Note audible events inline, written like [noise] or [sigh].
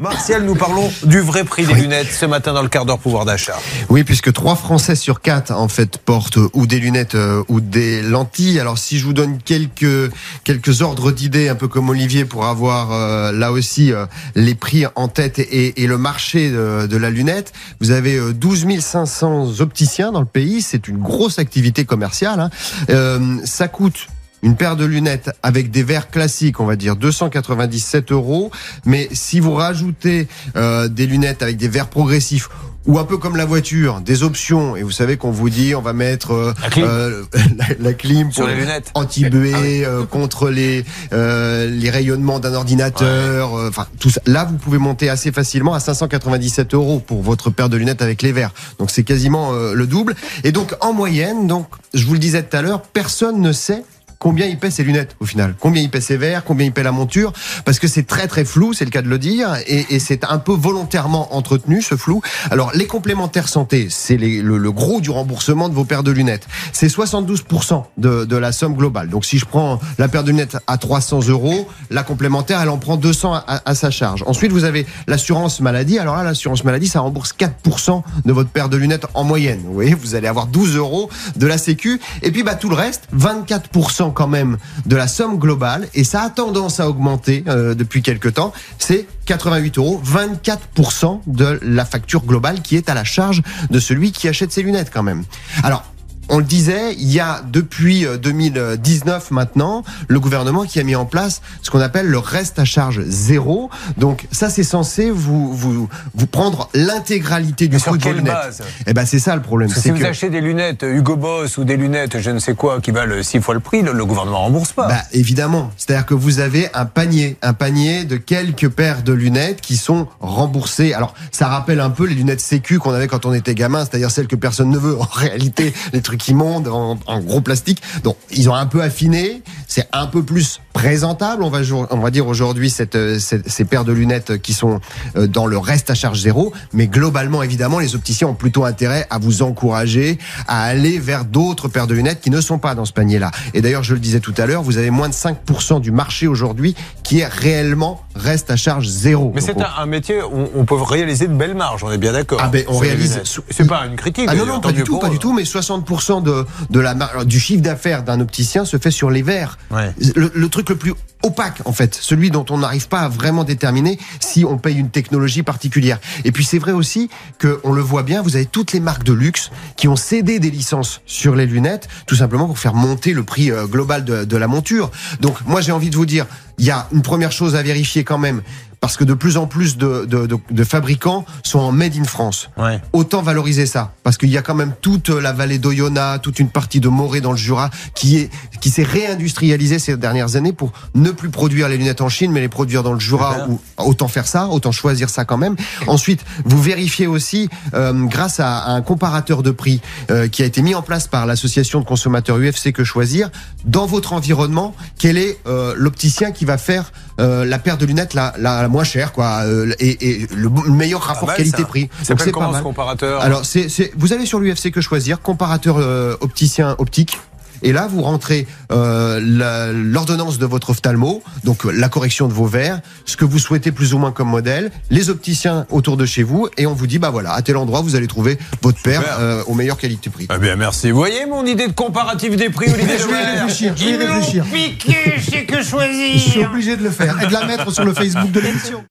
Martial, nous parlons du vrai prix des lunettes ce matin dans le quart d'heure pouvoir d'achat. Oui, puisque 3 Français sur 4 en fait portent ou des lunettes euh, ou des lentilles. Alors si je vous donne quelques quelques ordres d'idées, un peu comme Olivier, pour avoir euh, là aussi euh, les prix en tête et, et le marché de, de, la lunette, vous avez 12 500 opticiens dans le pays. C'est une grosse activité commerciale. Hein. ça coûte une paire de lunettes avec des verres classiques, on va dire 297 euros. Mais si vous rajoutez euh, des lunettes avec des verres progressifs ou un peu comme la voiture, des options. Et vous savez qu'on vous dit, on va mettre euh, la clim, euh, [laughs] la, clim sur les lunettes, anti-buée, ah contre les les rayonnements d'un ordinateur. Enfin, tout ça. Là, vous pouvez monter assez facilement à 597 euros pour votre paire de lunettes avec les verres. Donc c'est quasiment le double. Et donc en moyenne, donc je vous le disais tout à l'heure, personne ne sait combien il paie ses lunettes au final, combien il paie ses verres, combien il paie la monture, parce que c'est très très flou, c'est le cas de le dire, et, et c'est un peu volontairement entretenu ce flou. Alors les complémentaires santé, c'est le, le, gros du remboursement de vos paires de lunettes. C'est 72% de, de, la somme globale. Donc si je prends la paire de lunettes à 300 euros, la complémentaire elle en prend 200 à, à sa charge. Ensuite vous avez l'assurance maladie. Alors là l'assurance maladie ça rembourse 4% de votre paire de lunettes en moyenne. Vous voyez, vous allez avoir 12 euros de la Sécu, et puis bah tout le reste, 24% quand même de la somme globale, et ça a tendance à augmenter euh, depuis quelques temps, c'est 88 euros, 24% de la facture globale qui est à la charge de celui qui achète ses lunettes quand même. Alors, on le disait, il y a depuis 2019 euh, maintenant le gouvernement qui a mis en place ce qu'on appelle le reste à charge zéro. Donc ça, c'est censé vous vous vous prendre l'intégralité du coût de vos lunettes. Base? Eh ben c'est ça le problème. si vous achetez des lunettes Hugo Boss ou des lunettes je ne sais quoi qui valent six fois le prix, le, gouvernement rembourse pas. Bah, évidemment, c'est-à-dire que vous avez un panier, un panier de quelques paires de lunettes qui sont remboursées. Alors ça rappelle un peu les lunettes Sécu qu'on avait quand on était gamin, c'est-à-dire celles que personne ne veut. En réalité, les trucs qui montent en, gros plastique. Donc ils ont un peu affiné, c'est un peu plus présentable, on va, on va dire aujourd'hui cette, ces paires de lunettes qui sont euh, dans le reste à charge zéro, mais globalement évidemment les opticiens ont plutôt intérêt à vous encourager à aller vers d'autres paires de lunettes qui ne sont pas dans ce panier-là. Et d'ailleurs je le disais tout à l'heure, vous avez moins de 5% du marché aujourd'hui qui est réellement reste à charge zéro. Mais c'est un, métier où on peut réaliser de belles marges, on est bien d'accord. Ah ben on réalise. C'est pas une critique. Ah non non pas du tout, pas du tout, mais 60% de, de la, du chiffre d'affaires d'un opticien se fait sur les verres. Le, truc le plus opaque en fait, celui dont on n'arrive pas à vraiment déterminer si on paye une technologie particulière. Et puis c'est vrai aussi que on le voit bien, vous avez toutes les marques de luxe qui ont cédé des licences sur les lunettes, tout simplement pour faire monter le prix euh, global de, de la monture. Donc moi j'ai envie de vous dire, il y a une première chose à vérifier quand même parce que de plus en plus de, de, de, de fabricants sont en made in France. Ouais. Autant valoriser ça, parce qu'il y a quand même toute la vallée d'Oyonnax, toute une partie de Morée dans le Jura qui est qui s'est réindustrialisée ces dernières années pour ne plus produire les lunettes en Chine, mais les produire dans le Jura. Ou autant faire ça, autant choisir ça quand même. Ensuite, vous vérifiez aussi euh, grâce à, un comparateur de prix euh, qui a été mis en place par l'association de consommateurs UFC que choisir dans votre environnement. Quel est euh, l'opticien qui va faire la paire de lunettes la, la, moins chère, quoi, et, et, le meilleur rapport qualité-prix. C'est comment ce comparateur? Alors, c'est, vous allez sur l'UFC que choisir, comparateur opticien optique. Et là, vous rentrez euh, l'ordonnance de votre ophtalmo, donc la correction de vos verres, ce que vous souhaitez plus ou moins comme modèle, les opticiens autour de chez vous, et on vous dit, bah voilà, à tel endroit, vous allez trouver votre paire euh, au meilleur qualité-prix. Eh bien, merci. Vous voyez mon idée de comparatif des prix, Olivier Je vais réfléchir, je vais réfléchir. Piqué, je sais que choisir. Je suis obligé de le faire et de la mettre sur le Facebook de l'émission.